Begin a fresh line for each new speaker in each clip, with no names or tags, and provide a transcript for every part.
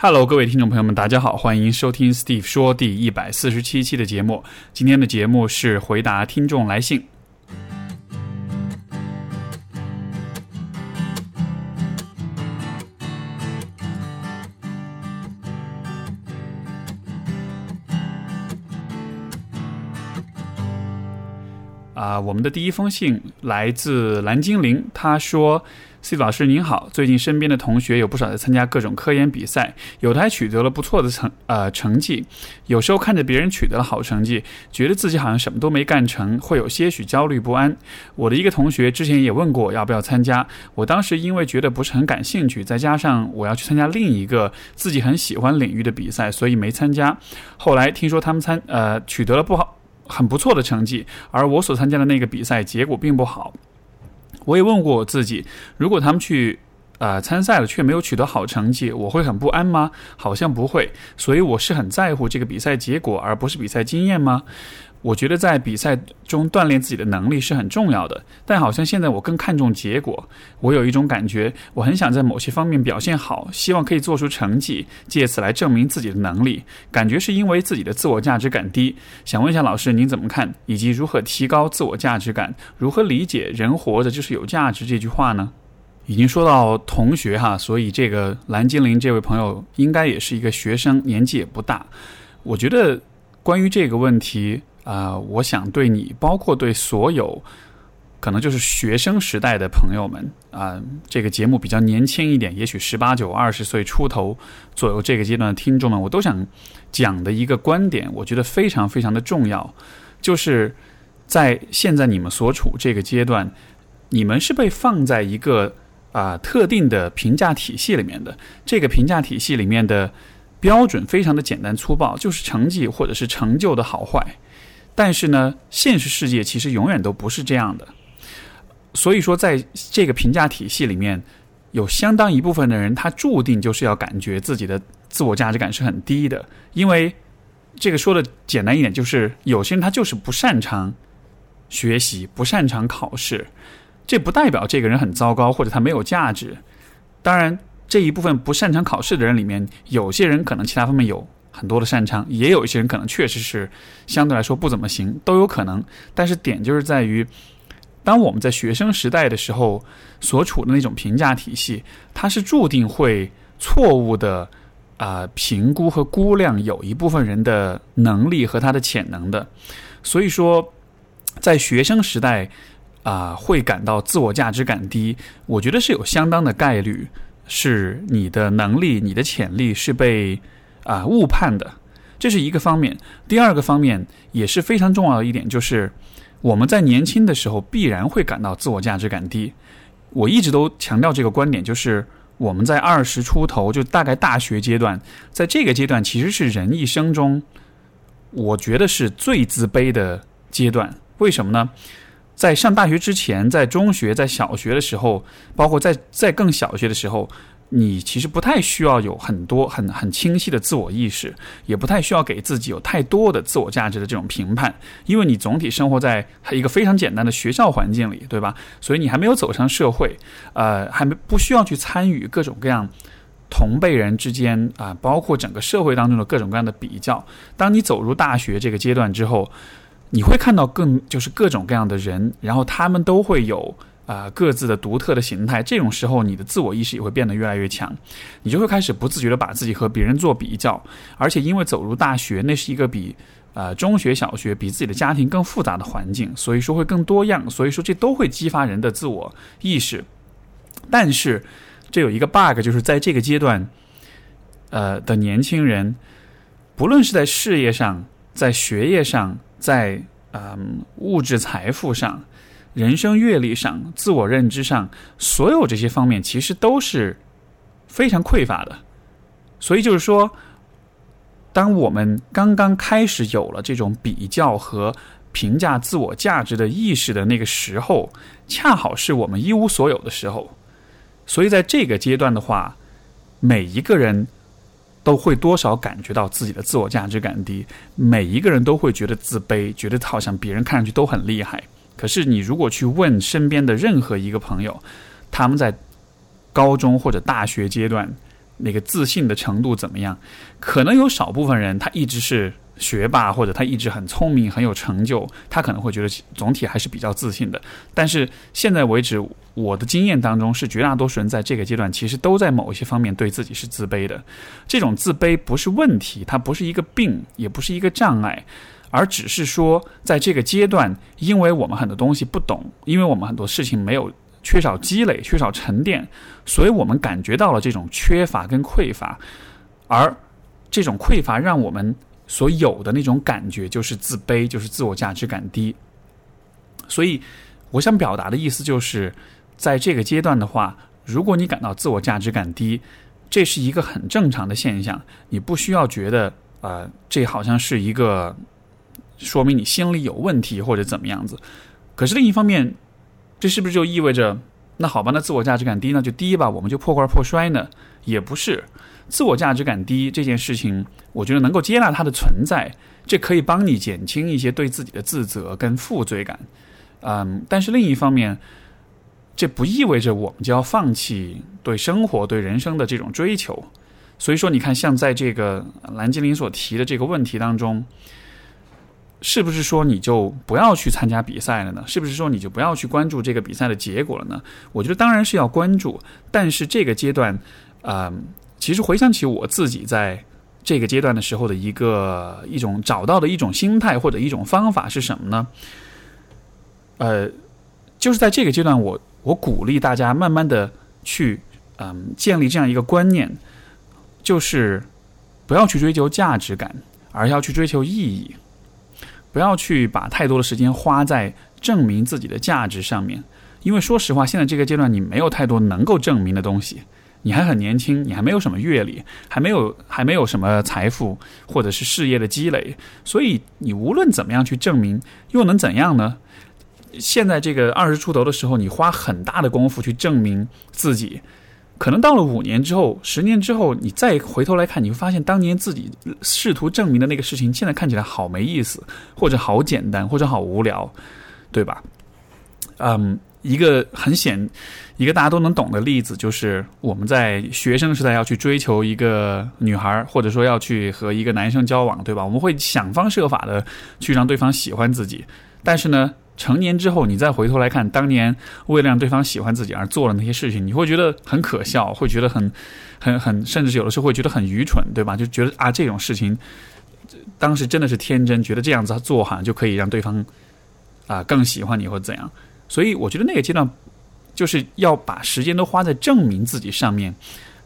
Hello，各位听众朋友们，大家好，欢迎收听 Steve 说第一百四十七期的节目。今天的节目是回答听众来信。啊，我们的第一封信来自蓝精灵，他说。C 老师您好，最近身边的同学有不少在参加各种科研比赛，有的还取得了不错的成呃成绩。有时候看着别人取得了好成绩，觉得自己好像什么都没干成，会有些许焦虑不安。我的一个同学之前也问过我要不要参加，我当时因为觉得不是很感兴趣，再加上我要去参加另一个自己很喜欢领域的比赛，所以没参加。后来听说他们参呃取得了不好很不错的成绩，而我所参加的那个比赛结果并不好。我也问过我自己，如果他们去，呃，参赛了却没有取得好成绩，我会很不安吗？好像不会，所以我是很在乎这个比赛结果，而不是比赛经验吗？我觉得在比赛中锻炼自己的能力是很重要的，但好像现在我更看重结果。我有一种感觉，我很想在某些方面表现好，希望可以做出成绩，借此来证明自己的能力。感觉是因为自己的自我价值感低。想问一下老师，您怎么看？以及如何提高自我价值感？如何理解“人活着就是有价值”这句话呢？已经说到同学哈，所以这个蓝精灵这位朋友应该也是一个学生，年纪也不大。我觉得关于这个问题。啊，我想对你，包括对所有可能就是学生时代的朋友们啊，这个节目比较年轻一点，也许十八九、二十岁出头左右这个阶段的听众们，我都想讲的一个观点，我觉得非常非常的重要，就是在现在你们所处这个阶段，你们是被放在一个啊特定的评价体系里面的，这个评价体系里面的标准非常的简单粗暴，就是成绩或者是成就的好坏。但是呢，现实世界其实永远都不是这样的。所以说，在这个评价体系里面，有相当一部分的人，他注定就是要感觉自己的自我价值感是很低的。因为这个说的简单一点，就是有些人他就是不擅长学习，不擅长考试。这不代表这个人很糟糕，或者他没有价值。当然，这一部分不擅长考试的人里面，有些人可能其他方面有。很多的擅长，也有一些人可能确实是相对来说不怎么行，都有可能。但是点就是在于，当我们在学生时代的时候所处的那种评价体系，它是注定会错误的啊评估和估量有一部分人的能力和他的潜能的。所以说，在学生时代啊会感到自我价值感低，我觉得是有相当的概率是你的能力、你的潜力是被。啊，误判的，这是一个方面。第二个方面也是非常重要的一点，就是我们在年轻的时候必然会感到自我价值感低。我一直都强调这个观点，就是我们在二十出头，就大概大学阶段，在这个阶段其实是人一生中，我觉得是最自卑的阶段。为什么呢？在上大学之前，在中学、在小学的时候，包括在在更小学的时候。你其实不太需要有很多很很清晰的自我意识，也不太需要给自己有太多的自我价值的这种评判，因为你总体生活在一个非常简单的学校环境里，对吧？所以你还没有走上社会，呃，还没不需要去参与各种各样同辈人之间啊，包括整个社会当中的各种各样的比较。当你走入大学这个阶段之后，你会看到更就是各种各样的人，然后他们都会有。啊，各自的独特的形态，这种时候你的自我意识也会变得越来越强，你就会开始不自觉的把自己和别人做比较，而且因为走入大学，那是一个比呃中学、小学比自己的家庭更复杂的环境，所以说会更多样，所以说这都会激发人的自我意识。但是这有一个 bug，就是在这个阶段，呃的年轻人，不论是在事业上、在学业上、在嗯物质财富上。人生阅历上、自我认知上，所有这些方面其实都是非常匮乏的。所以就是说，当我们刚刚开始有了这种比较和评价自我价值的意识的那个时候，恰好是我们一无所有的时候。所以在这个阶段的话，每一个人都会多少感觉到自己的自我价值感低，每一个人都会觉得自卑，觉得好像别人看上去都很厉害。可是，你如果去问身边的任何一个朋友，他们在高中或者大学阶段那个自信的程度怎么样？可能有少部分人他一直是学霸，或者他一直很聪明、很有成就，他可能会觉得总体还是比较自信的。但是现在为止，我的经验当中是绝大多数人在这个阶段其实都在某一些方面对自己是自卑的。这种自卑不是问题，它不是一个病，也不是一个障碍，而只是说在这个阶段，因为我们很多东西不懂，因为我们很多事情没有。缺少积累，缺少沉淀，所以我们感觉到了这种缺乏跟匮乏，而这种匮乏让我们所有的那种感觉就是自卑，就是自我价值感低。所以，我想表达的意思就是，在这个阶段的话，如果你感到自我价值感低，这是一个很正常的现象，你不需要觉得呃，这好像是一个说明你心里有问题或者怎么样子。可是另一方面，这是不是就意味着，那好吧，那自我价值感低，那就低吧，我们就破罐破摔呢？也不是，自我价值感低这件事情，我觉得能够接纳它的存在，这可以帮你减轻一些对自己的自责跟负罪感。嗯，但是另一方面，这不意味着我们就要放弃对生活、对人生的这种追求。所以说，你看，像在这个蓝精灵所提的这个问题当中。是不是说你就不要去参加比赛了呢？是不是说你就不要去关注这个比赛的结果了呢？我觉得当然是要关注，但是这个阶段，呃，其实回想起我自己在这个阶段的时候的一个一种找到的一种心态或者一种方法是什么呢？呃，就是在这个阶段，我我鼓励大家慢慢的去嗯建立这样一个观念，就是不要去追求价值感，而要去追求意义。不要去把太多的时间花在证明自己的价值上面，因为说实话，现在这个阶段你没有太多能够证明的东西，你还很年轻，你还没有什么阅历，还没有还没有什么财富或者是事业的积累，所以你无论怎么样去证明，又能怎样呢？现在这个二十出头的时候，你花很大的功夫去证明自己。可能到了五年之后、十年之后，你再回头来看，你会发现当年自己试图证明的那个事情，现在看起来好没意思，或者好简单，或者好无聊，对吧？嗯，一个很显、一个大家都能懂的例子，就是我们在学生时代要去追求一个女孩，或者说要去和一个男生交往，对吧？我们会想方设法的去让对方喜欢自己，但是呢？成年之后，你再回头来看当年为了让对方喜欢自己而做了那些事情，你会觉得很可笑，会觉得很、很、很，甚至有的时候会觉得很愚蠢，对吧？就觉得啊，这种事情当时真的是天真，觉得这样子做好像就可以让对方啊更喜欢你或怎样。所以我觉得那个阶段就是要把时间都花在证明自己上面，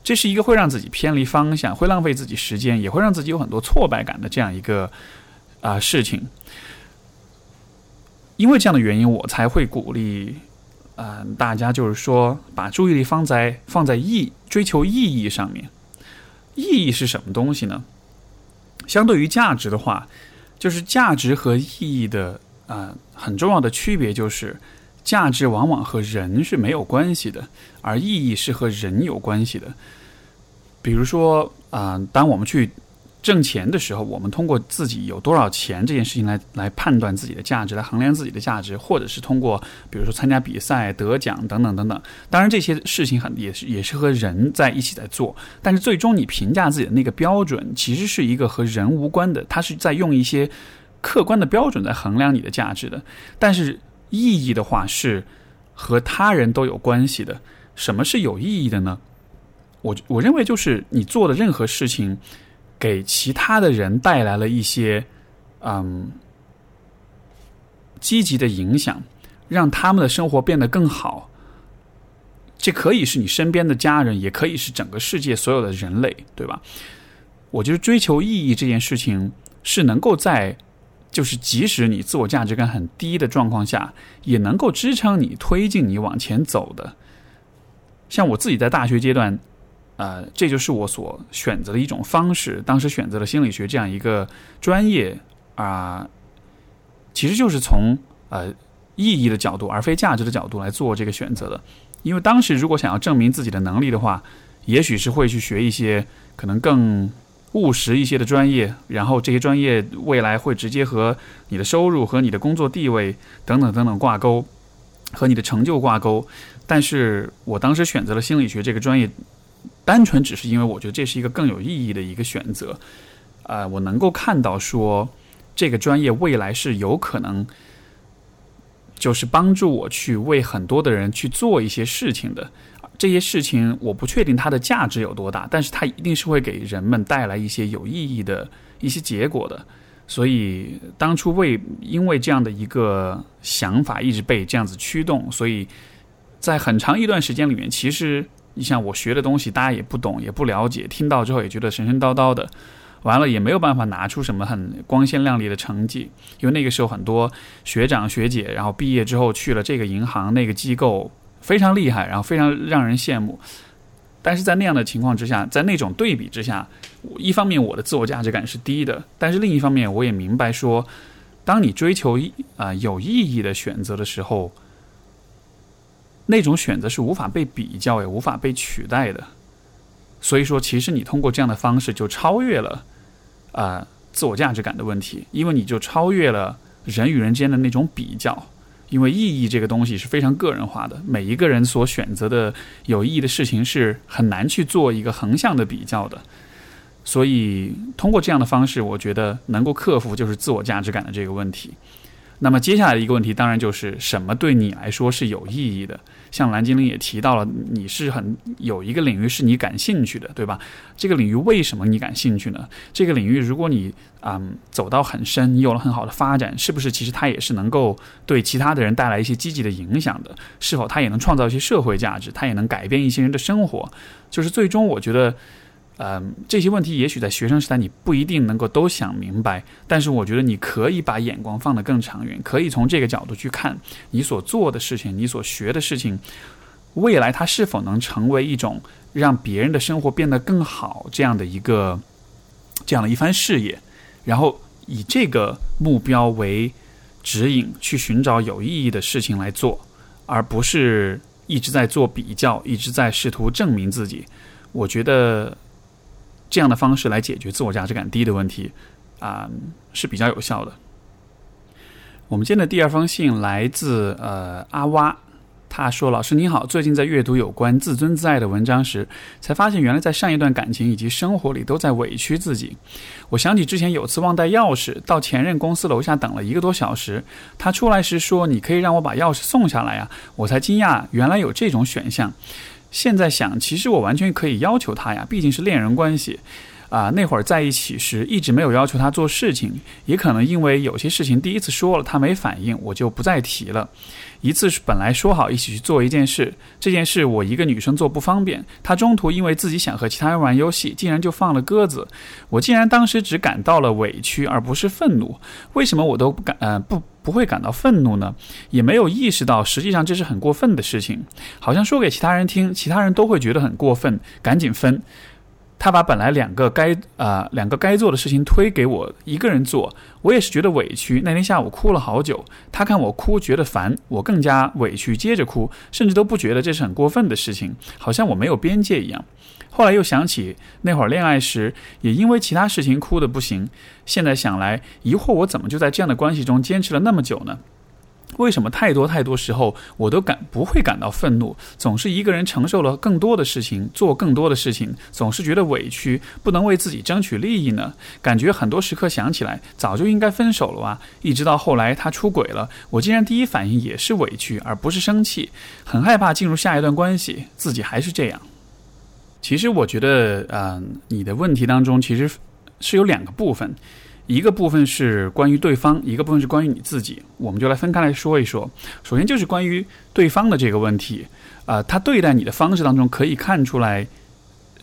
这是一个会让自己偏离方向、会浪费自己时间，也会让自己有很多挫败感的这样一个啊事情。因为这样的原因，我才会鼓励，嗯，大家就是说，把注意力放在放在意追求意义上面。意义是什么东西呢？相对于价值的话，就是价值和意义的啊很重要的区别就是，价值往往和人是没有关系的，而意义是和人有关系的。比如说啊，当我们去。挣钱的时候，我们通过自己有多少钱这件事情来来判断自己的价值，来衡量自己的价值，或者是通过比如说参加比赛得奖等等等等。当然这些事情很也是也是和人在一起在做，但是最终你评价自己的那个标准其实是一个和人无关的，它是在用一些客观的标准在衡量你的价值的。但是意义的话是和他人都有关系的。什么是有意义的呢？我我认为就是你做的任何事情。给其他的人带来了一些嗯积极的影响，让他们的生活变得更好。这可以是你身边的家人，也可以是整个世界所有的人类，对吧？我觉得追求意义这件事情是能够在，就是即使你自我价值感很低的状况下，也能够支撑你推进你往前走的。像我自己在大学阶段。呃，这就是我所选择的一种方式。当时选择了心理学这样一个专业啊，其实就是从呃意义的角度，而非价值的角度来做这个选择的。因为当时如果想要证明自己的能力的话，也许是会去学一些可能更务实一些的专业，然后这些专业未来会直接和你的收入和你的工作地位等等等等挂钩，和你的成就挂钩。但是我当时选择了心理学这个专业。单纯只是因为我觉得这是一个更有意义的一个选择，呃，我能够看到说这个专业未来是有可能，就是帮助我去为很多的人去做一些事情的。这些事情我不确定它的价值有多大，但是它一定是会给人们带来一些有意义的一些结果的。所以当初为因为这样的一个想法一直被这样子驱动，所以在很长一段时间里面，其实你像我学的东西，大家也不懂也不了解，听到之后也觉得神神叨叨的，完了也没有办法拿出什么很光鲜亮丽的成绩，因为那个时候很多学长学姐，然后毕业之后去了这个银行那个机构，非常厉害，然后非常让人羡慕。但是在那样的情况之下，在那种对比之下，一方面我的自我价值感是低的，但是另一方面我也明白说，当你追求啊有意义的选择的时候，那种选择是无法被比较也无法被取代的。所以说，其实你通过这样的方式就超越了啊自我价值感的问题，因为你就超越了人与人之间的那种比较。因为意义这个东西是非常个人化的，每一个人所选择的有意义的事情是很难去做一个横向的比较的，所以通过这样的方式，我觉得能够克服就是自我价值感的这个问题。那么接下来一个问题，当然就是什么对你来说是有意义的？像蓝精灵也提到了，你是很有一个领域是你感兴趣的，对吧？这个领域为什么你感兴趣呢？这个领域如果你嗯走到很深，你有了很好的发展，是不是其实它也是能够对其他的人带来一些积极的影响的？是否它也能创造一些社会价值？它也能改变一些人的生活？就是最终我觉得。嗯，这些问题也许在学生时代你不一定能够都想明白，但是我觉得你可以把眼光放得更长远，可以从这个角度去看你所做的事情，你所学的事情，未来它是否能成为一种让别人的生活变得更好这样的一个这样的一番事业，然后以这个目标为指引去寻找有意义的事情来做，而不是一直在做比较，一直在试图证明自己。我觉得。这样的方式来解决自我价值感低的问题，啊是比较有效的。我们今天的第二封信来自呃阿蛙，他说：“老师你好，最近在阅读有关自尊自爱的文章时，才发现原来在上一段感情以及生活里都在委屈自己。我想起之前有次忘带钥匙，到前任公司楼下等了一个多小时，他出来时说：‘你可以让我把钥匙送下来呀。’我才惊讶，原来有这种选项。”现在想，其实我完全可以要求他呀，毕竟是恋人关系，啊，那会儿在一起时一直没有要求他做事情，也可能因为有些事情第一次说了他没反应，我就不再提了。一次是本来说好一起去做一件事，这件事我一个女生做不方便，他中途因为自己想和其他人玩游戏，竟然就放了鸽子，我竟然当时只感到了委屈，而不是愤怒。为什么我都不敢呃不？不会感到愤怒呢，也没有意识到实际上这是很过分的事情，好像说给其他人听，其他人都会觉得很过分，赶紧分。他把本来两个该啊两个该做的事情推给我一个人做，我也是觉得委屈。那天下午哭了好久，他看我哭觉得烦，我更加委屈，接着哭，甚至都不觉得这是很过分的事情，好像我没有边界一样。后来又想起那会儿恋爱时，也因为其他事情哭的不行。现在想来，疑惑我怎么就在这样的关系中坚持了那么久呢？为什么太多太多时候我都感不会感到愤怒，总是一个人承受了更多的事情，做更多的事情，总是觉得委屈，不能为自己争取利益呢？感觉很多时刻想起来，早就应该分手了啊！一直到后来他出轨了，我竟然第一反应也是委屈，而不是生气，很害怕进入下一段关系，自己还是这样。其实我觉得，嗯，你的问题当中其实是有两个部分，一个部分是关于对方，一个部分是关于你自己。我们就来分开来说一说。首先就是关于对方的这个问题，啊，他对待你的方式当中可以看出来，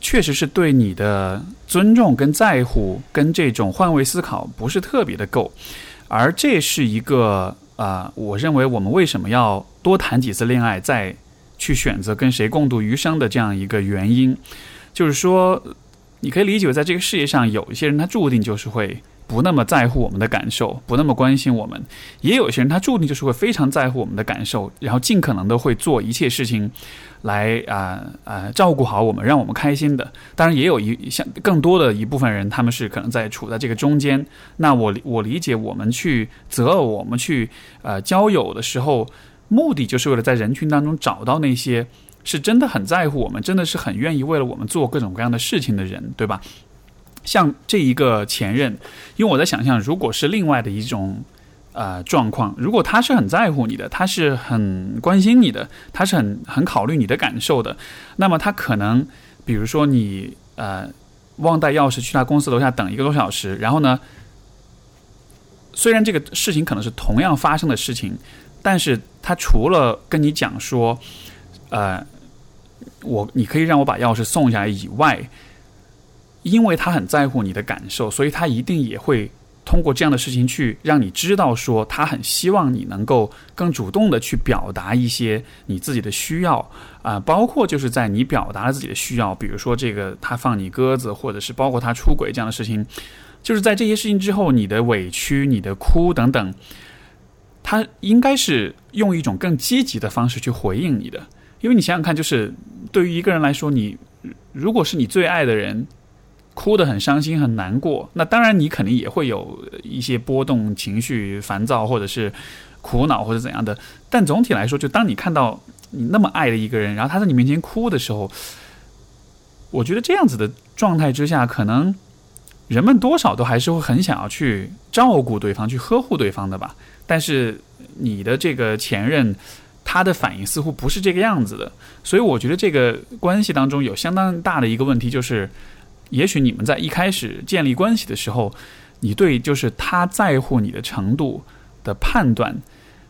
确实是对你的尊重跟在乎跟这种换位思考不是特别的够，而这是一个啊，我认为我们为什么要多谈几次恋爱，在。去选择跟谁共度余生的这样一个原因，就是说，你可以理解为，在这个世界上，有一些人他注定就是会不那么在乎我们的感受，不那么关心我们；也有一些人他注定就是会非常在乎我们的感受，然后尽可能的会做一切事情来啊啊照顾好我们，让我们开心的。当然，也有一像更多的一部分人，他们是可能在处在这个中间。那我我理解，我们去择偶，我们去呃交友的时候。目的就是为了在人群当中找到那些是真的很在乎我们，真的是很愿意为了我们做各种各样的事情的人，对吧？像这一个前任，因为我在想象，如果是另外的一种呃状况，如果他是很在乎你的，他是很关心你的，他是很很考虑你的感受的，那么他可能，比如说你呃忘带钥匙去他公司楼下等一个多小时，然后呢，虽然这个事情可能是同样发生的事情，但是他除了跟你讲说，呃。我，你可以让我把钥匙送下来以外，因为他很在乎你的感受，所以他一定也会通过这样的事情去让你知道，说他很希望你能够更主动的去表达一些你自己的需要啊，包括就是在你表达了自己的需要，比如说这个他放你鸽子，或者是包括他出轨这样的事情，就是在这些事情之后，你的委屈、你的哭等等，他应该是用一种更积极的方式去回应你的。因为你想想看，就是对于一个人来说，你如果是你最爱的人，哭得很伤心、很难过，那当然你肯定也会有一些波动、情绪、烦躁，或者是苦恼或者怎样的。但总体来说，就当你看到你那么爱的一个人，然后他在你面前哭的时候，我觉得这样子的状态之下，可能人们多少都还是会很想要去照顾对方、去呵护对方的吧。但是你的这个前任。他的反应似乎不是这个样子的，所以我觉得这个关系当中有相当大的一个问题，就是也许你们在一开始建立关系的时候，你对就是他在乎你的程度的判断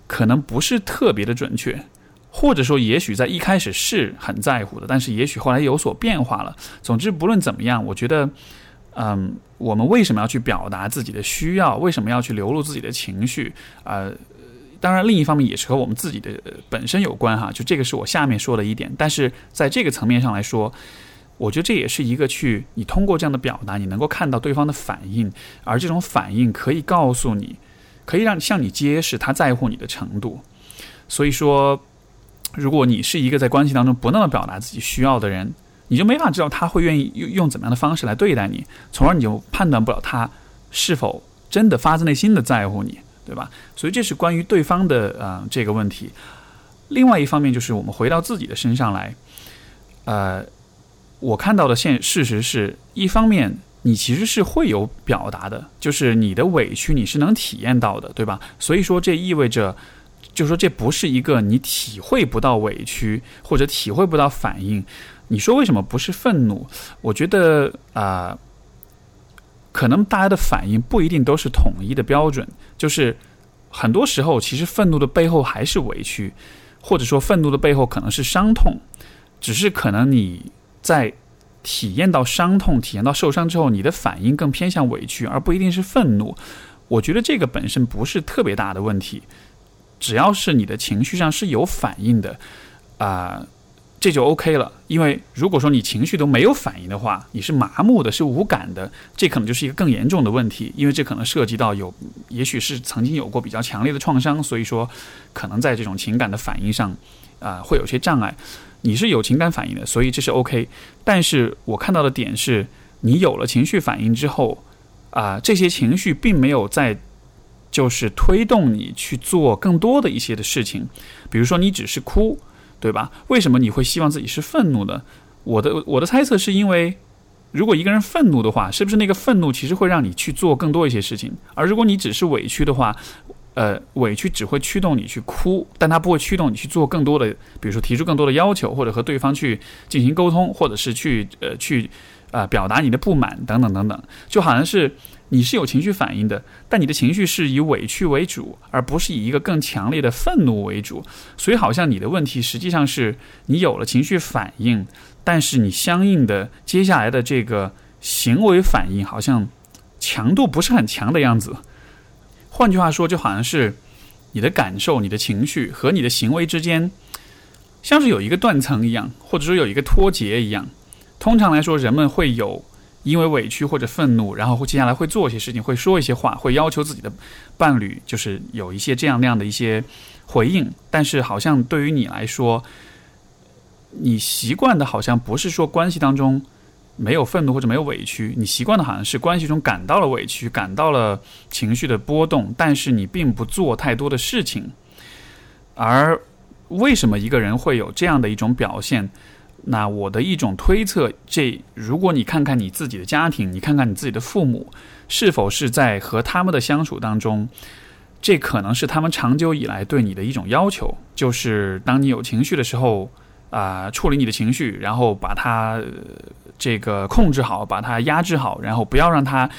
可能不是特别的准确，或者说也许在一开始是很在乎的，但是也许后来有所变化了。总之，不论怎么样，我觉得，嗯，我们为什么要去表达自己的需要？为什么要去流露自己的情绪？啊？当然，另一方面也是和我们自己的本身有关哈，就这个是我下面说的一点。但是在这个层面上来说，我觉得这也是一个去你通过这样的表达，你能够看到对方的反应，而这种反应可以告诉你，可以让向你揭示他在乎你的程度。所以说，如果你是一个在关系当中不那么表达自己需要的人，你就没法知道他会愿意用用怎么样的方式来对待你，从而你就判断不了他是否真的发自内心的在乎你。对吧？所以这是关于对方的呃这个问题。另外一方面就是我们回到自己的身上来，呃，我看到的现事实是一方面你其实是会有表达的，就是你的委屈你是能体验到的，对吧？所以说这意味着，就说这不是一个你体会不到委屈或者体会不到反应。你说为什么不是愤怒？我觉得啊。可能大家的反应不一定都是统一的标准，就是很多时候其实愤怒的背后还是委屈，或者说愤怒的背后可能是伤痛，只是可能你在体验到伤痛、体验到受伤之后，你的反应更偏向委屈，而不一定是愤怒。我觉得这个本身不是特别大的问题，只要是你的情绪上是有反应的，啊。这就 OK 了，因为如果说你情绪都没有反应的话，你是麻木的，是无感的，这可能就是一个更严重的问题，因为这可能涉及到有，也许是曾经有过比较强烈的创伤，所以说可能在这种情感的反应上，啊，会有些障碍。你是有情感反应的，所以这是 OK。但是我看到的点是，你有了情绪反应之后，啊，这些情绪并没有在，就是推动你去做更多的一些的事情，比如说你只是哭。对吧？为什么你会希望自己是愤怒的？我的我的猜测是因为，如果一个人愤怒的话，是不是那个愤怒其实会让你去做更多一些事情？而如果你只是委屈的话，呃，委屈只会驱动你去哭，但它不会驱动你去做更多的，比如说提出更多的要求，或者和对方去进行沟通，或者是去呃去啊表达你的不满等等等等，就好像是。你是有情绪反应的，但你的情绪是以委屈为主，而不是以一个更强烈的愤怒为主。所以，好像你的问题实际上是你有了情绪反应，但是你相应的接下来的这个行为反应好像强度不是很强的样子。换句话说，就好像是你的感受、你的情绪和你的行为之间，像是有一个断层一样，或者说有一个脱节一样。通常来说，人们会有。因为委屈或者愤怒，然后接下来会做一些事情，会说一些话，会要求自己的伴侣，就是有一些这样那样的一些回应。但是，好像对于你来说，你习惯的好像不是说关系当中没有愤怒或者没有委屈，你习惯的好像是关系中感到了委屈，感到了情绪的波动，但是你并不做太多的事情。而为什么一个人会有这样的一种表现？那我的一种推测，这如果你看看你自己的家庭，你看看你自己的父母，是否是在和他们的相处当中，这可能是他们长久以来对你的一种要求，就是当你有情绪的时候，啊，处理你的情绪，然后把它这个控制好，把它压制好，然后不要让它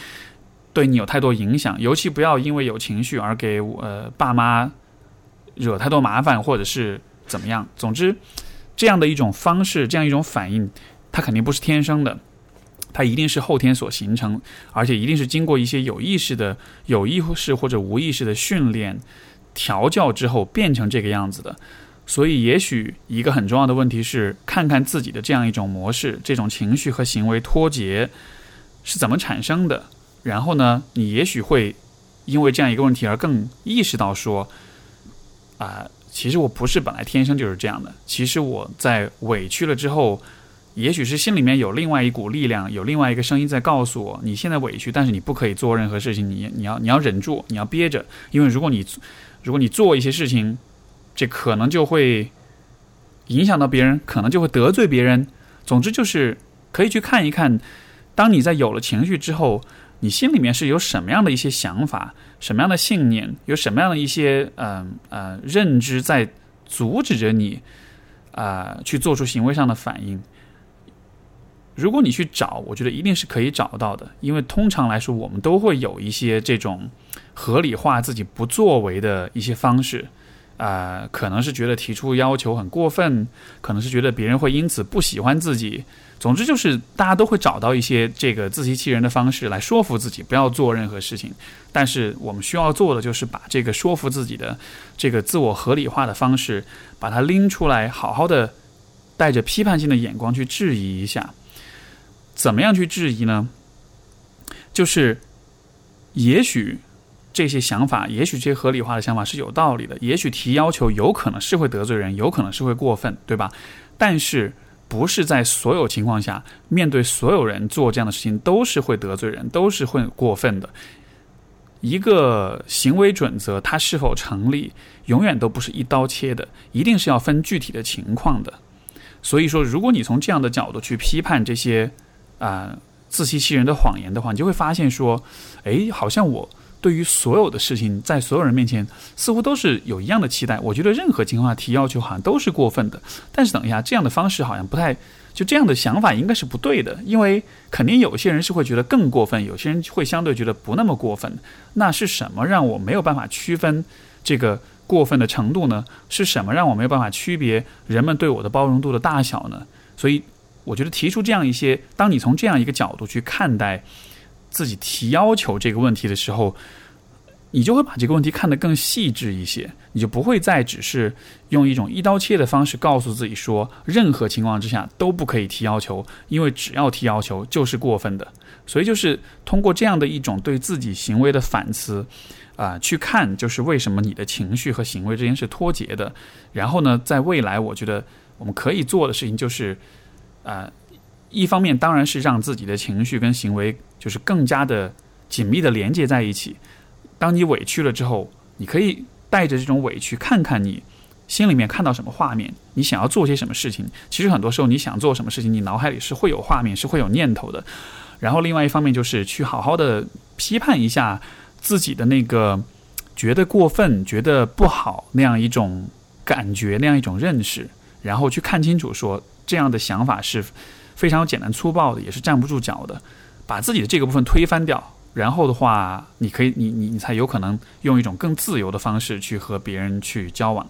对你有太多影响，尤其不要因为有情绪而给呃爸妈惹太多麻烦，或者是怎么样。总之。这样的一种方式，这样一种反应，它肯定不是天生的，它一定是后天所形成，而且一定是经过一些有意识的、有意识或者无意识的训练、调教之后变成这个样子的。所以，也许一个很重要的问题是，看看自己的这样一种模式，这种情绪和行为脱节是怎么产生的。然后呢，你也许会因为这样一个问题而更意识到说，啊。其实我不是本来天生就是这样的。其实我在委屈了之后，也许是心里面有另外一股力量，有另外一个声音在告诉我：你现在委屈，但是你不可以做任何事情，你你要你要忍住，你要憋着，因为如果你如果你做一些事情，这可能就会影响到别人，可能就会得罪别人。总之就是可以去看一看，当你在有了情绪之后。你心里面是有什么样的一些想法，什么样的信念，有什么样的一些嗯呃认知在阻止着你啊去做出行为上的反应？如果你去找，我觉得一定是可以找到的，因为通常来说，我们都会有一些这种合理化自己不作为的一些方式。啊，可能是觉得提出要求很过分，可能是觉得别人会因此不喜欢自己。总之就是大家都会找到一些这个自欺欺人的方式来说服自己不要做任何事情。但是我们需要做的就是把这个说服自己的这个自我合理化的方式，把它拎出来，好好的带着批判性的眼光去质疑一下。怎么样去质疑呢？就是也许。这些想法，也许这些合理化的想法是有道理的，也许提要求有可能是会得罪人，有可能是会过分，对吧？但是不是在所有情况下，面对所有人做这样的事情都是会得罪人，都是会过分的。一个行为准则它是否成立，永远都不是一刀切的，一定是要分具体的情况的。所以说，如果你从这样的角度去批判这些啊自欺欺人的谎言的话，你就会发现说，哎，好像我。对于所有的事情，在所有人面前，似乎都是有一样的期待。我觉得任何情况下提要求好像都是过分的。但是等一下，这样的方式好像不太，就这样的想法应该是不对的。因为肯定有些人是会觉得更过分，有些人会相对觉得不那么过分。那是什么让我没有办法区分这个过分的程度呢？是什么让我没有办法区别人们对我的包容度的大小呢？所以，我觉得提出这样一些，当你从这样一个角度去看待。自己提要求这个问题的时候，你就会把这个问题看得更细致一些，你就不会再只是用一种一刀切的方式告诉自己说，任何情况之下都不可以提要求，因为只要提要求就是过分的。所以就是通过这样的一种对自己行为的反思啊，去看就是为什么你的情绪和行为之间是脱节的。然后呢，在未来，我觉得我们可以做的事情就是啊。一方面当然是让自己的情绪跟行为就是更加的紧密的连接在一起。当你委屈了之后，你可以带着这种委屈，看看你心里面看到什么画面，你想要做些什么事情。其实很多时候你想做什么事情，你脑海里是会有画面，是会有念头的。然后另外一方面就是去好好的批判一下自己的那个觉得过分、觉得不好那样一种感觉、那样一种认识，然后去看清楚说这样的想法是。非常简单粗暴的，也是站不住脚的，把自己的这个部分推翻掉，然后的话，你可以，你你你才有可能用一种更自由的方式去和别人去交往。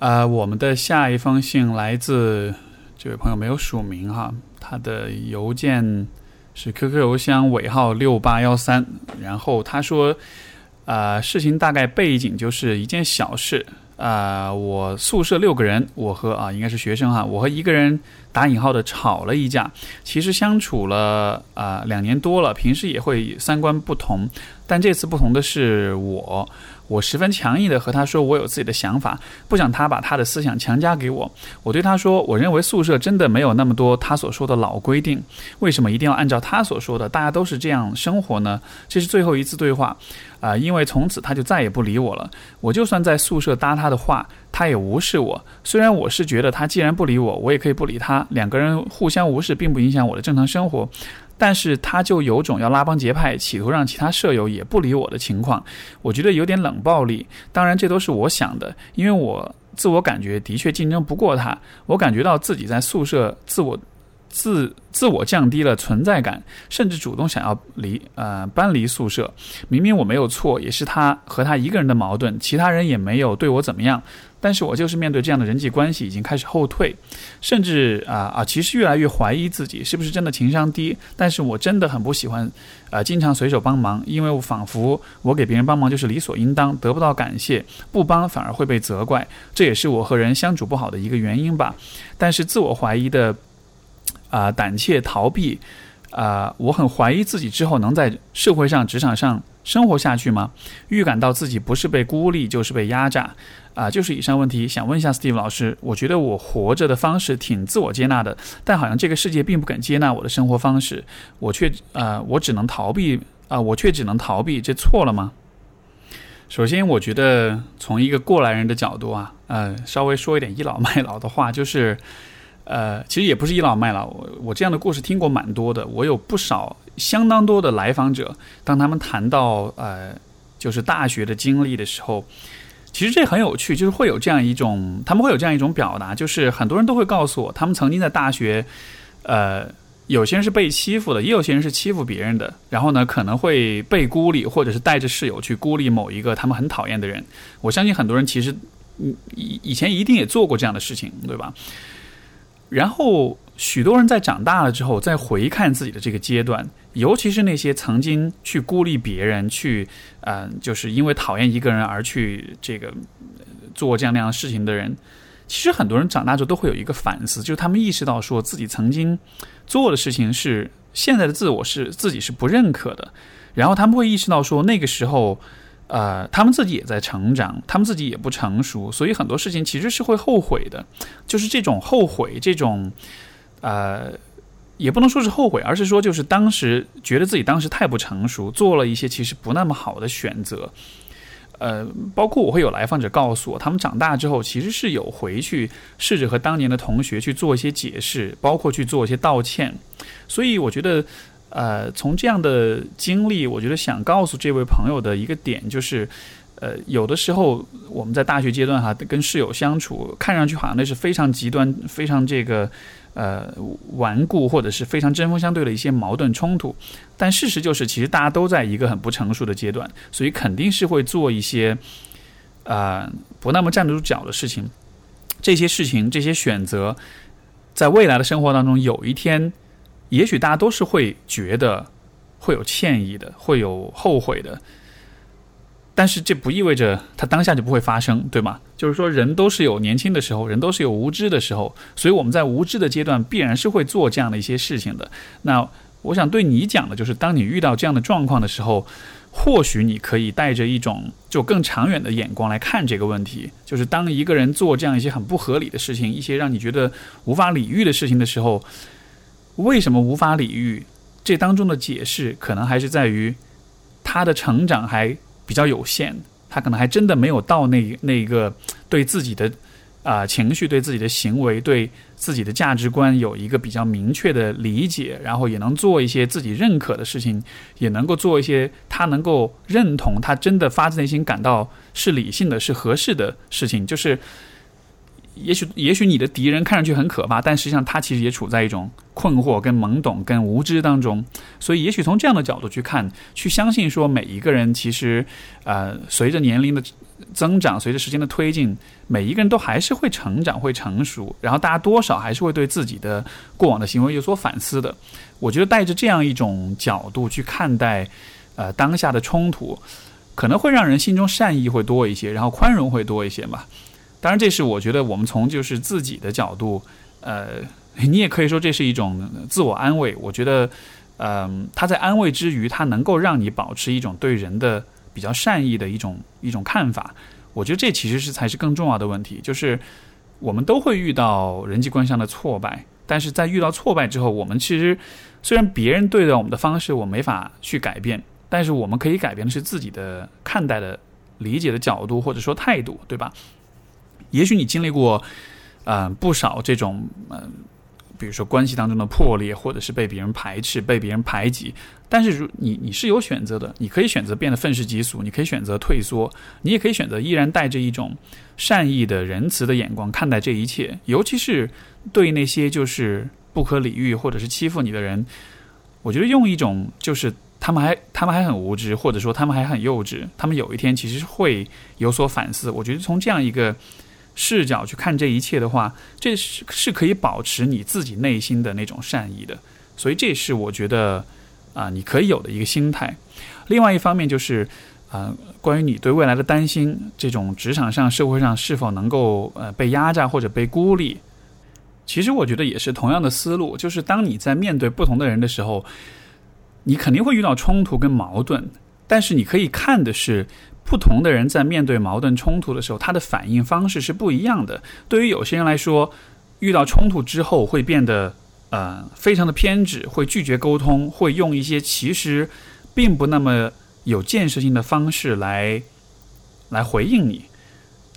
呃，我们的下一封信来自这位朋友，没有署名哈，他的邮件是 QQ 邮箱尾号六八幺三，然后他说，呃，事情大概背景就是一件小事。啊，我宿舍六个人，我和啊应该是学生哈，我和一个人打引号的吵了一架。其实相处了啊两年多了，平时也会三观不同，但这次不同的是我。我十分强硬地和他说，我有自己的想法，不想他把他的思想强加给我。我对他说，我认为宿舍真的没有那么多他所说的老规定，为什么一定要按照他所说的？大家都是这样生活呢？这是最后一次对话，啊，因为从此他就再也不理我了。我就算在宿舍搭他的话，他也无视我。虽然我是觉得他既然不理我，我也可以不理他，两个人互相无视，并不影响我的正常生活。但是他就有种要拉帮结派，企图让其他舍友也不理我的情况，我觉得有点冷暴力。当然，这都是我想的，因为我自我感觉的确竞争不过他，我感觉到自己在宿舍自我自自我降低了存在感，甚至主动想要离呃搬离宿舍。明明我没有错，也是他和他一个人的矛盾，其他人也没有对我怎么样。但是我就是面对这样的人际关系，已经开始后退，甚至啊啊，其实越来越怀疑自己是不是真的情商低。但是我真的很不喜欢，啊，经常随手帮忙，因为我仿佛我给别人帮忙就是理所应当，得不到感谢，不帮反而会被责怪，这也是我和人相处不好的一个原因吧。但是自我怀疑的，啊，胆怯逃避，啊，我很怀疑自己之后能在社会上、职场上生活下去吗？预感到自己不是被孤立，就是被压榨。啊，就是以上问题，想问一下 Steve 老师，我觉得我活着的方式挺自我接纳的，但好像这个世界并不肯接纳我的生活方式，我却呃，我只能逃避啊，我却只能逃避，这错了吗？首先，我觉得从一个过来人的角度啊，呃，稍微说一点倚老卖老的话，就是呃，其实也不是倚老卖老，我我这样的故事听过蛮多的，我有不少相当多的来访者，当他们谈到呃，就是大学的经历的时候。其实这很有趣，就是会有这样一种，他们会有这样一种表达，就是很多人都会告诉我，他们曾经在大学，呃，有些人是被欺负的，也有些人是欺负别人的，然后呢，可能会被孤立，或者是带着室友去孤立某一个他们很讨厌的人。我相信很多人其实，以以前一定也做过这样的事情，对吧？然后许多人在长大了之后，再回看自己的这个阶段。尤其是那些曾经去孤立别人，去，嗯，就是因为讨厌一个人而去这个做这样那样的事情的人，其实很多人长大之后都会有一个反思，就是他们意识到说自己曾经做的事情是现在的自我是自己是不认可的，然后他们会意识到说那个时候，呃，他们自己也在成长，他们自己也不成熟，所以很多事情其实是会后悔的，就是这种后悔，这种，呃。也不能说是后悔，而是说就是当时觉得自己当时太不成熟，做了一些其实不那么好的选择。呃，包括我会有来访者告诉我，他们长大之后其实是有回去试着和当年的同学去做一些解释，包括去做一些道歉。所以我觉得，呃，从这样的经历，我觉得想告诉这位朋友的一个点就是，呃，有的时候我们在大学阶段哈，跟室友相处，看上去好像那是非常极端、非常这个。呃，顽固或者是非常针锋相对的一些矛盾冲突，但事实就是，其实大家都在一个很不成熟的阶段，所以肯定是会做一些，呃，不那么站得住脚的事情。这些事情，这些选择，在未来的生活当中，有一天，也许大家都是会觉得会有歉意的，会有后悔的。但是这不意味着它当下就不会发生，对吗？就是说，人都是有年轻的时候，人都是有无知的时候，所以我们在无知的阶段必然是会做这样的一些事情的。那我想对你讲的就是，当你遇到这样的状况的时候，或许你可以带着一种就更长远的眼光来看这个问题。就是当一个人做这样一些很不合理的事情，一些让你觉得无法理喻的事情的时候，为什么无法理喻？这当中的解释可能还是在于他的成长还。比较有限，他可能还真的没有到那那一个对自己的啊情绪、对自己的行为、对自己的价值观有一个比较明确的理解，然后也能做一些自己认可的事情，也能够做一些他能够认同、他真的发自内心感到是理性的、是合适的事情，就是。也许，也许你的敌人看上去很可怕，但实际上他其实也处在一种困惑、跟懵懂、跟无知当中。所以，也许从这样的角度去看，去相信说每一个人其实，呃，随着年龄的增长，随着时间的推进，每一个人都还是会成长、会成熟，然后大家多少还是会对自己的过往的行为有所反思的。我觉得带着这样一种角度去看待，呃，当下的冲突，可能会让人心中善意会多一些，然后宽容会多一些吧。当然，这是我觉得我们从就是自己的角度，呃，你也可以说这是一种自我安慰。我觉得，嗯，他在安慰之余，他能够让你保持一种对人的比较善意的一种一种看法。我觉得这其实是才是更重要的问题。就是我们都会遇到人际关系上的挫败，但是在遇到挫败之后，我们其实虽然别人对待我们的方式我没法去改变，但是我们可以改变的是自己的看待的。理解的角度或者说态度，对吧？也许你经历过，呃，不少这种，嗯，比如说关系当中的破裂，或者是被别人排斥、被别人排挤。但是，如你你是有选择的，你可以选择变得愤世嫉俗，你可以选择退缩，你也可以选择依然带着一种善意的仁慈的眼光看待这一切。尤其是对那些就是不可理喻或者是欺负你的人，我觉得用一种就是。他们还，他们还很无知，或者说他们还很幼稚。他们有一天其实会有所反思。我觉得从这样一个视角去看这一切的话，这是是可以保持你自己内心的那种善意的。所以这是我觉得啊，你可以有的一个心态。另外一方面就是啊，关于你对未来的担心，这种职场上、社会上是否能够呃被压榨或者被孤立，其实我觉得也是同样的思路。就是当你在面对不同的人的时候。你肯定会遇到冲突跟矛盾，但是你可以看的是，不同的人在面对矛盾冲突的时候，他的反应方式是不一样的。对于有些人来说，遇到冲突之后会变得呃非常的偏执，会拒绝沟通，会用一些其实并不那么有建设性的方式来来回应你。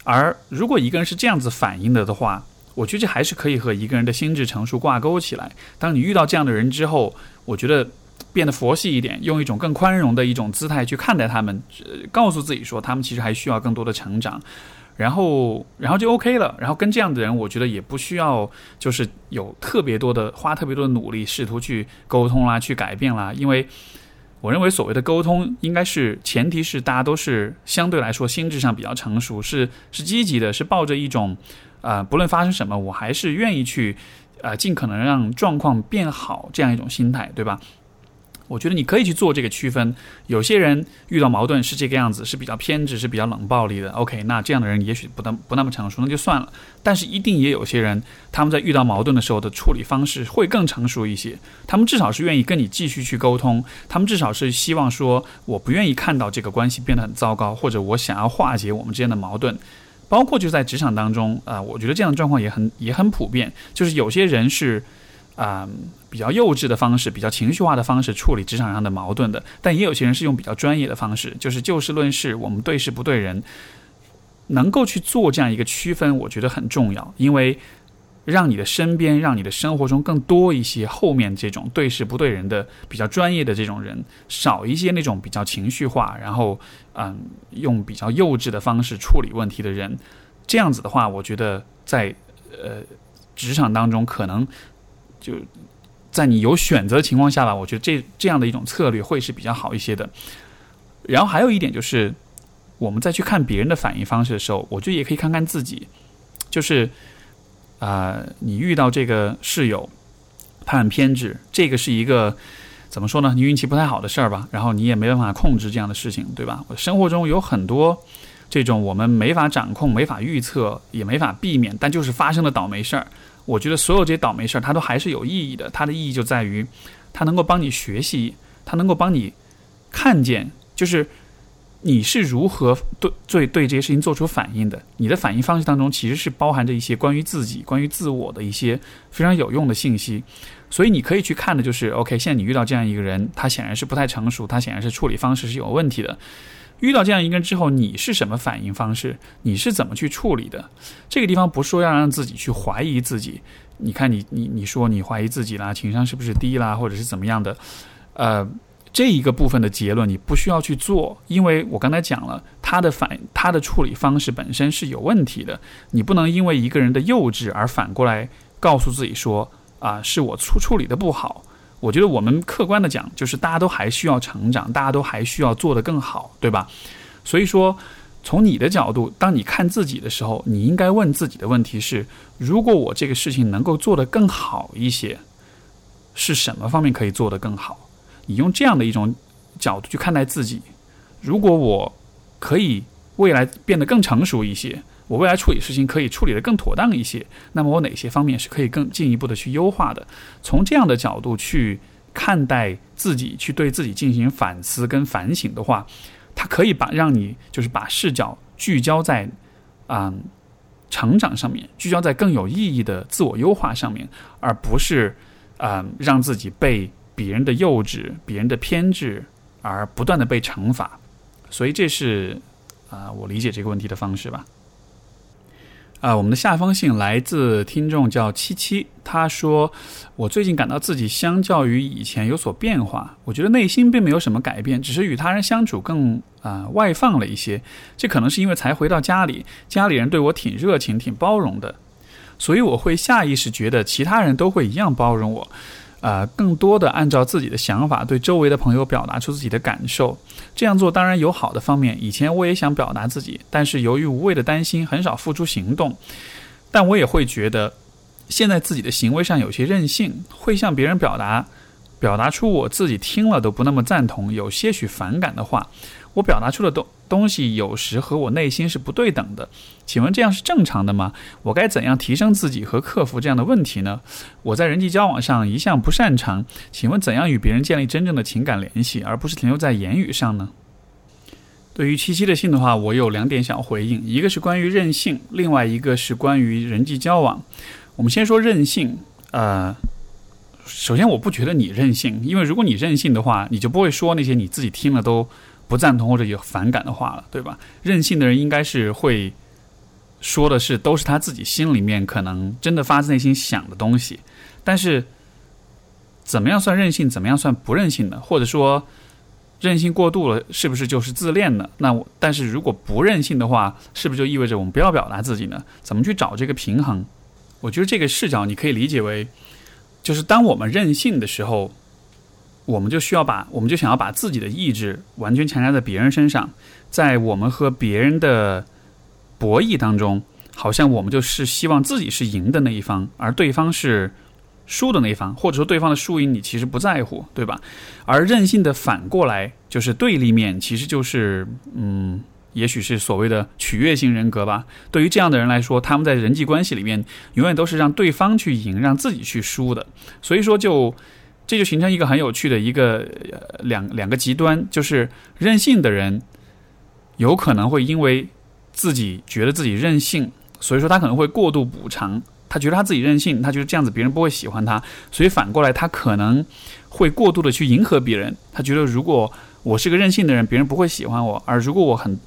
而如果一个人是这样子反应的的话，我觉得还是可以和一个人的心智成熟挂钩起来。当你遇到这样的人之后，我觉得。变得佛系一点，用一种更宽容的一种姿态去看待他们，告诉自己说他们其实还需要更多的成长，然后，然后就 OK 了。然后跟这样的人，我觉得也不需要就是有特别多的花特别多的努力试图去沟通啦，去改变啦。因为我认为所谓的沟通，应该是前提是大家都是相对来说心智上比较成熟，是是积极的，是抱着一种啊，不论发生什么，我还是愿意去啊，尽可能让状况变好这样一种心态，对吧？我觉得你可以去做这个区分。有些人遇到矛盾是这个样子，是比较偏执，是比较冷暴力的。OK，那这样的人也许不那不那么成熟，那就算了。但是一定也有些人，他们在遇到矛盾的时候的处理方式会更成熟一些。他们至少是愿意跟你继续去沟通，他们至少是希望说，我不愿意看到这个关系变得很糟糕，或者我想要化解我们之间的矛盾。包括就在职场当中啊，我觉得这样的状况也很也很普遍，就是有些人是。啊，比较幼稚的方式，比较情绪化的方式处理职场上的矛盾的，但也有些人是用比较专业的方式，就是就事论事，我们对事不对人，能够去做这样一个区分，我觉得很重要，因为让你的身边，让你的生活中更多一些后面这种对事不对人的比较专业的这种人，少一些那种比较情绪化，然后嗯，用比较幼稚的方式处理问题的人，这样子的话，我觉得在呃职场当中可能。就在你有选择的情况下吧，我觉得这这样的一种策略会是比较好一些的。然后还有一点就是，我们再去看别人的反应方式的时候，我觉得也可以看看自己。就是啊，你遇到这个室友，他很偏执，这个是一个怎么说呢？你运气不太好的事儿吧。然后你也没办法控制这样的事情，对吧？我生活中有很多这种我们没法掌控、没法预测、也没法避免，但就是发生的倒霉事儿。我觉得所有这些倒霉事儿，它都还是有意义的。它的意义就在于，它能够帮你学习，它能够帮你看见，就是你是如何对对对这些事情做出反应的。你的反应方式当中，其实是包含着一些关于自己、关于自我的一些非常有用的信息。所以你可以去看的就是，OK，现在你遇到这样一个人，他显然是不太成熟，他显然是处理方式是有问题的。遇到这样一个人之后，你是什么反应方式？你是怎么去处理的？这个地方不是说要让自己去怀疑自己。你看，你你你说你怀疑自己啦，情商是不是低啦，或者是怎么样的？呃，这一个部分的结论你不需要去做，因为我刚才讲了，他的反他的处理方式本身是有问题的。你不能因为一个人的幼稚而反过来告诉自己说啊，是我处处理的不好。我觉得我们客观的讲，就是大家都还需要成长，大家都还需要做得更好，对吧？所以说，从你的角度，当你看自己的时候，你应该问自己的问题是：如果我这个事情能够做得更好一些，是什么方面可以做得更好？你用这样的一种角度去看待自己。如果我可以未来变得更成熟一些，我未来处理事情可以处理得更妥当一些，那么我哪些方面是可以更进一步的去优化的？从这样的角度去看待自己，去对自己进行反思跟反省的话，它可以把让你就是把视角聚焦在啊成长上面，聚焦在更有意义的自我优化上面，而不是啊让自己被别人的幼稚、别人的偏执而不断的被惩罚。所以这是啊我理解这个问题的方式吧。啊，我们的下封信来自听众叫七七，他说：“我最近感到自己相较于以前有所变化，我觉得内心并没有什么改变，只是与他人相处更啊外放了一些。这可能是因为才回到家里，家里人对我挺热情、挺包容的，所以我会下意识觉得其他人都会一样包容我。”呃，更多的按照自己的想法对周围的朋友表达出自己的感受，这样做当然有好的方面。以前我也想表达自己，但是由于无谓的担心，很少付出行动。但我也会觉得，现在自己的行为上有些任性，会向别人表达，表达出我自己听了都不那么赞同，有些许反感的话。我表达出的东东西有时和我内心是不对等的，请问这样是正常的吗？我该怎样提升自己和克服这样的问题呢？我在人际交往上一向不擅长，请问怎样与别人建立真正的情感联系，而不是停留在言语上呢？对于七七的信的话，我有两点想回应，一个是关于任性，另外一个是关于人际交往。我们先说任性，呃，首先我不觉得你任性，因为如果你任性的话，你就不会说那些你自己听了都。不赞同或者有反感的话了，对吧？任性的人应该是会说的是都是他自己心里面可能真的发自内心想的东西。但是怎么样算任性？怎么样算不任性呢？或者说任性过度了，是不是就是自恋呢？那但是如果不任性的话，是不是就意味着我们不要表达自己呢？怎么去找这个平衡？我觉得这个视角你可以理解为，就是当我们任性的时候。我们就需要把，我们就想要把自己的意志完全强加在别人身上，在我们和别人的博弈当中，好像我们就是希望自己是赢的那一方，而对方是输的那一方，或者说对方的输赢你其实不在乎，对吧？而任性的反过来就是对立面，其实就是嗯，也许是所谓的取悦性人格吧。对于这样的人来说，他们在人际关系里面永远都是让对方去赢，让自己去输的。所以说就。这就形成一个很有趣的一个两两个极端，就是任性的人有可能会因为自己觉得自己任性，所以说他可能会过度补偿。他觉得他自己任性，他觉得这样子别人不会喜欢他，所以反过来他可能会过度的去迎合别人。他觉得如果我是个任性的人，别人不会喜欢我；而如果我很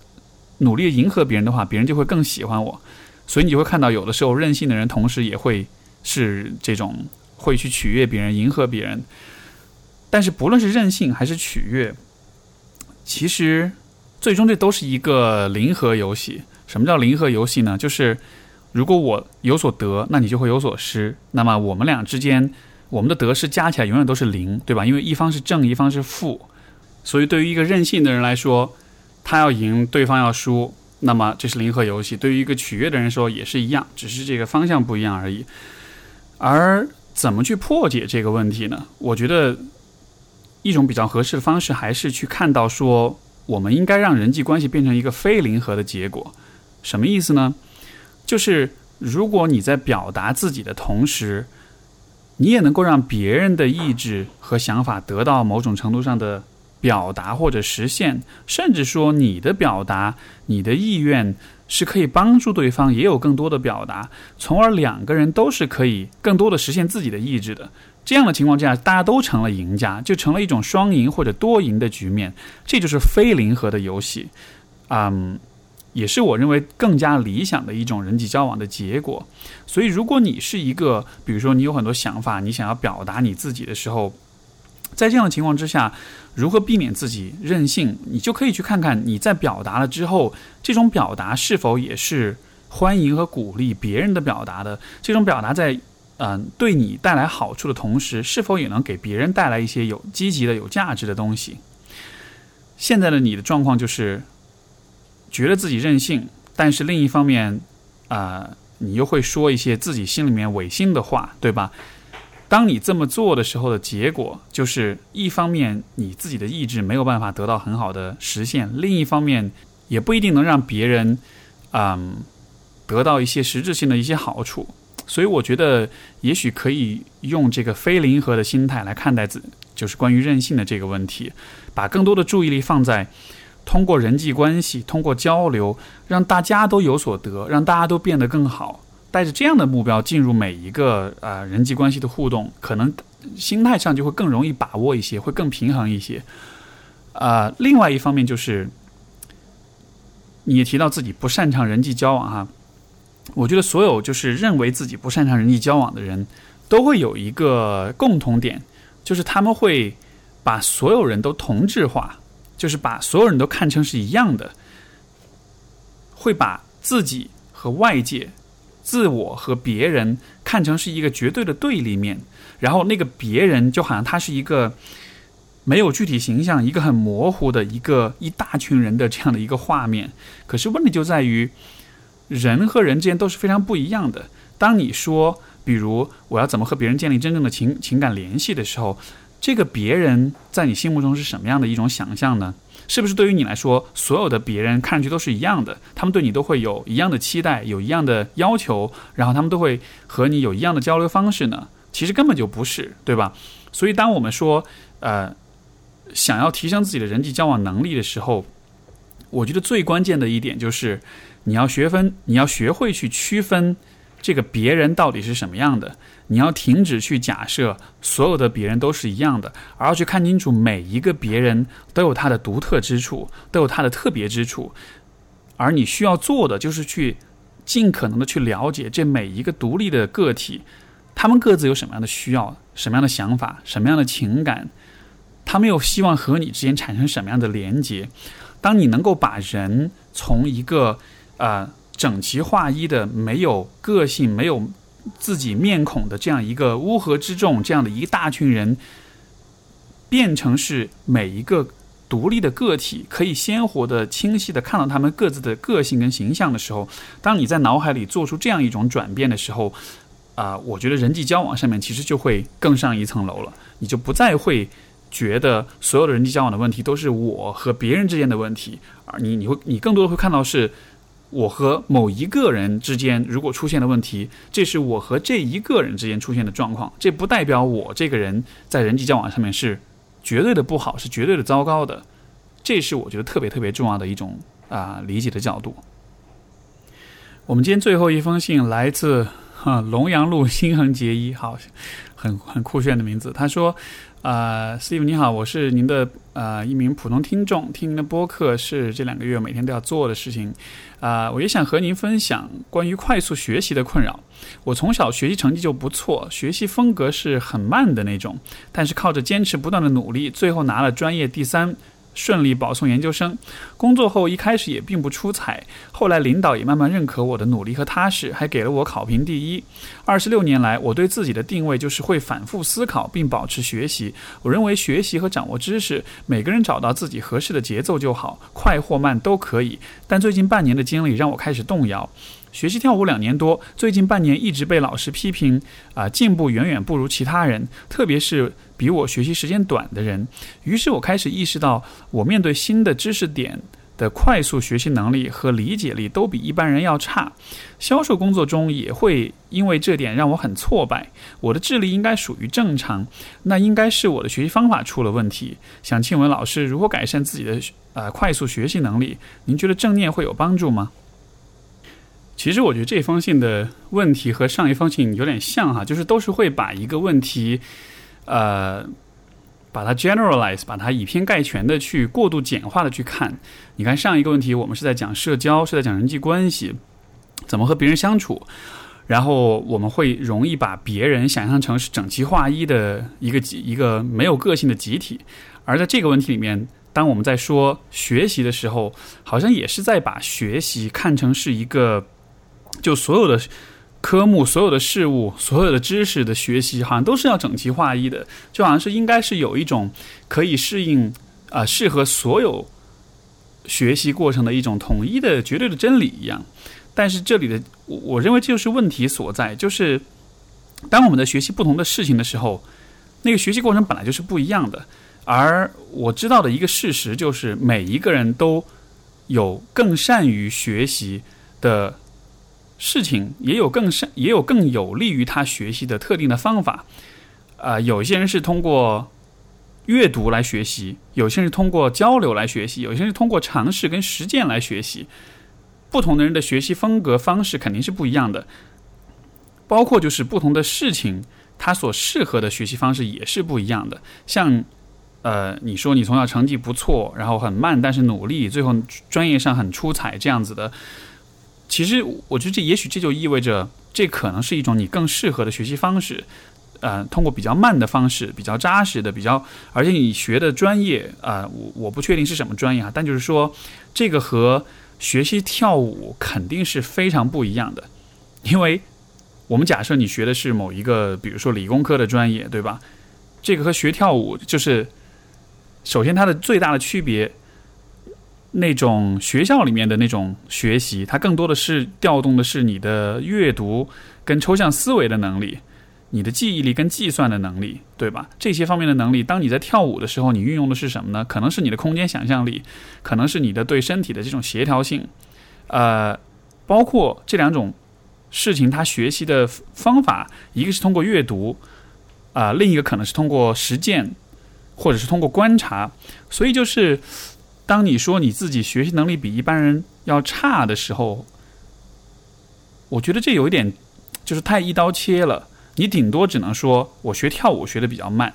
努力迎合别人的话，别人就会更喜欢我。所以你会看到，有的时候任性的人同时也会是这种。会去取悦别人，迎合别人，但是不论是任性还是取悦，其实最终这都是一个零和游戏。什么叫零和游戏呢？就是如果我有所得，那你就会有所失。那么我们俩之间，我们的得失加起来永远都是零，对吧？因为一方是正，一方是负。所以对于一个任性的人来说，他要赢，对方要输，那么这是零和游戏。对于一个取悦的人说也是一样，只是这个方向不一样而已。而怎么去破解这个问题呢？我觉得一种比较合适的方式还是去看到说，我们应该让人际关系变成一个非零和的结果。什么意思呢？就是如果你在表达自己的同时，你也能够让别人的意志和想法得到某种程度上的表达或者实现，甚至说你的表达、你的意愿。是可以帮助对方也有更多的表达，从而两个人都是可以更多的实现自己的意志的。这样的情况之下，大家都成了赢家，就成了一种双赢或者多赢的局面。这就是非零和的游戏，嗯，也是我认为更加理想的一种人际交往的结果。所以，如果你是一个，比如说你有很多想法，你想要表达你自己的时候。在这样的情况之下，如何避免自己任性？你就可以去看看你在表达了之后，这种表达是否也是欢迎和鼓励别人的表达的。这种表达在嗯对你带来好处的同时，是否也能给别人带来一些有积极的、有价值的东西？现在的你的状况就是觉得自己任性，但是另一方面啊，你又会说一些自己心里面违心的话，对吧？当你这么做的时候的结果，就是一方面你自己的意志没有办法得到很好的实现，另一方面也不一定能让别人，嗯，得到一些实质性的一些好处。所以我觉得，也许可以用这个非零和的心态来看待自，就是关于任性的这个问题，把更多的注意力放在通过人际关系、通过交流，让大家都有所得，让大家都变得更好。带着这样的目标进入每一个呃人际关系的互动，可能心态上就会更容易把握一些，会更平衡一些。啊，另外一方面就是，你也提到自己不擅长人际交往哈。我觉得所有就是认为自己不擅长人际交往的人，都会有一个共同点，就是他们会把所有人都同质化，就是把所有人都看成是一样的，会把自己和外界、自我和别人看成是一个绝对的对立面，然后那个别人就好像他是一个没有具体形象、一个很模糊的一个一大群人的这样的一个画面。可是问题就在于。人和人之间都是非常不一样的。当你说，比如我要怎么和别人建立真正的情情感联系的时候，这个别人在你心目中是什么样的一种想象呢？是不是对于你来说，所有的别人看上去都是一样的？他们对你都会有一样的期待，有一样的要求，然后他们都会和你有一样的交流方式呢？其实根本就不是，对吧？所以当我们说，呃，想要提升自己的人际交往能力的时候，我觉得最关键的一点就是。你要学分，你要学会去区分这个别人到底是什么样的。你要停止去假设所有的别人都是一样的，而要去看清楚每一个别人都有他的独特之处，都有他的特别之处。而你需要做的就是去尽可能的去了解这每一个独立的个体，他们各自有什么样的需要、什么样的想法、什么样的情感，他们又希望和你之间产生什么样的连接。当你能够把人从一个啊，整齐划一的、没有个性、没有自己面孔的这样一个乌合之众，这样的一大群人，变成是每一个独立的个体，可以鲜活的、清晰的看到他们各自的个性跟形象的时候，当你在脑海里做出这样一种转变的时候，啊，我觉得人际交往上面其实就会更上一层楼了，你就不再会觉得所有的人际交往的问题都是我和别人之间的问题，而你你会你更多的会看到是。我和某一个人之间如果出现了问题，这是我和这一个人之间出现的状况，这不代表我这个人在人际交往上面是绝对的不好，是绝对的糟糕的。这是我觉得特别特别重要的一种啊理解的角度。我们今天最后一封信来自哈龙阳路新恒结衣，好，很很酷炫的名字。他说。啊，Steve 你好，我是您的呃一名普通听众，听您的播客是这两个月每天都要做的事情。啊，我也想和您分享关于快速学习的困扰。我从小学习成绩就不错，学习风格是很慢的那种，但是靠着坚持不断的努力，最后拿了专业第三。顺利保送研究生，工作后一开始也并不出彩，后来领导也慢慢认可我的努力和踏实，还给了我考评第一。二十六年来，我对自己的定位就是会反复思考并保持学习。我认为学习和掌握知识，每个人找到自己合适的节奏就好，快或慢都可以。但最近半年的经历让我开始动摇。学习跳舞两年多，最近半年一直被老师批评，啊，进步远远不如其他人，特别是比我学习时间短的人。于是我开始意识到，我面对新的知识点的快速学习能力和理解力都比一般人要差。销售工作中也会因为这点让我很挫败。我的智力应该属于正常，那应该是我的学习方法出了问题。想请问老师，如何改善自己的呃快速学习能力？您觉得正念会有帮助吗？其实我觉得这封信的问题和上一封信有点像哈，就是都是会把一个问题，呃，把它 generalize，把它以偏概全的去过度简化的去看。你看上一个问题，我们是在讲社交，是在讲人际关系，怎么和别人相处，然后我们会容易把别人想象成是整齐划一的一个集，一个没有个性的集体。而在这个问题里面，当我们在说学习的时候，好像也是在把学习看成是一个。就所有的科目、所有的事物、所有的知识的学习，好像都是要整齐划一的，就好像是应该是有一种可以适应啊，适合所有学习过程的一种统一的绝对的真理一样。但是这里的，我认为这就是问题所在，就是当我们在学习不同的事情的时候，那个学习过程本来就是不一样的。而我知道的一个事实就是，每一个人都有更善于学习的。事情，也有更善，也有更有利于他学习的特定的方法。啊，有些人是通过阅读来学习，有些人是通过交流来学习，有些人是通过尝试跟实践来学习。不同的人的学习风格方式肯定是不一样的，包括就是不同的事情，他所适合的学习方式也是不一样的。像，呃，你说你从小成绩不错，然后很慢，但是努力，最后专业上很出彩这样子的，其实我觉得这也许这就意味着，这可能是一种你更适合的学习方式。呃，通过比较慢的方式，比较扎实的，比较，而且你学的专业啊，我我不确定是什么专业啊，但就是说这个和。学习跳舞肯定是非常不一样的，因为我们假设你学的是某一个，比如说理工科的专业，对吧？这个和学跳舞就是，首先它的最大的区别，那种学校里面的那种学习，它更多的是调动的是你的阅读跟抽象思维的能力。你的记忆力跟计算的能力，对吧？这些方面的能力，当你在跳舞的时候，你运用的是什么呢？可能是你的空间想象力，可能是你的对身体的这种协调性，呃，包括这两种事情，他学习的方法，一个是通过阅读，啊，另一个可能是通过实践，或者是通过观察。所以，就是当你说你自己学习能力比一般人要差的时候，我觉得这有一点就是太一刀切了。你顶多只能说，我学跳舞学的比较慢，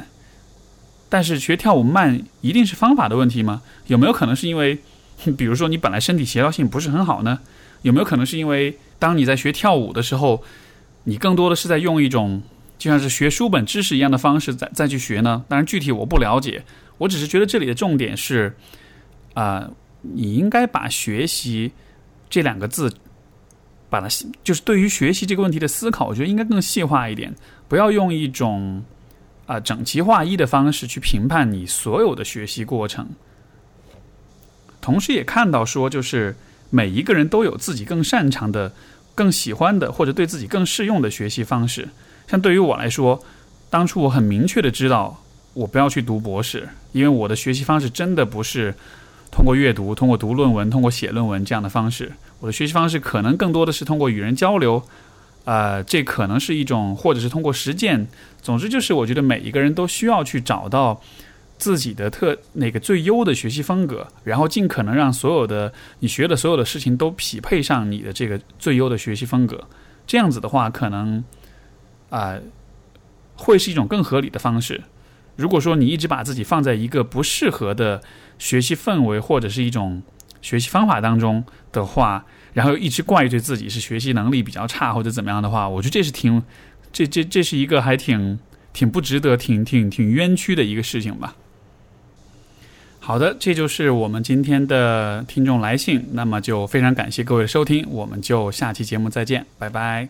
但是学跳舞慢一定是方法的问题吗？有没有可能是因为，比如说你本来身体协调性不是很好呢？有没有可能是因为当你在学跳舞的时候，你更多的是在用一种就像是学书本知识一样的方式再再去学呢？当然具体我不了解，我只是觉得这里的重点是，啊，你应该把学习这两个字。把它就是对于学习这个问题的思考，我觉得应该更细化一点，不要用一种啊整齐划一的方式去评判你所有的学习过程。同时也看到说，就是每一个人都有自己更擅长的、更喜欢的，或者对自己更适用的学习方式。像对于我来说，当初我很明确的知道，我不要去读博士，因为我的学习方式真的不是。通过阅读，通过读论文，通过写论文这样的方式，我的学习方式可能更多的是通过与人交流，呃，这可能是一种，或者是通过实践。总之，就是我觉得每一个人都需要去找到自己的特那个最优的学习风格，然后尽可能让所有的你学的所有的事情都匹配上你的这个最优的学习风格。这样子的话，可能啊，会是一种更合理的方式。如果说你一直把自己放在一个不适合的学习氛围或者是一种学习方法当中的话，然后一直怪罪自己是学习能力比较差或者怎么样的话，我觉得这是挺，这这这是一个还挺挺不值得、挺挺挺冤屈的一个事情吧。好的，这就是我们今天的听众来信，那么就非常感谢各位的收听，我们就下期节目再见，拜拜。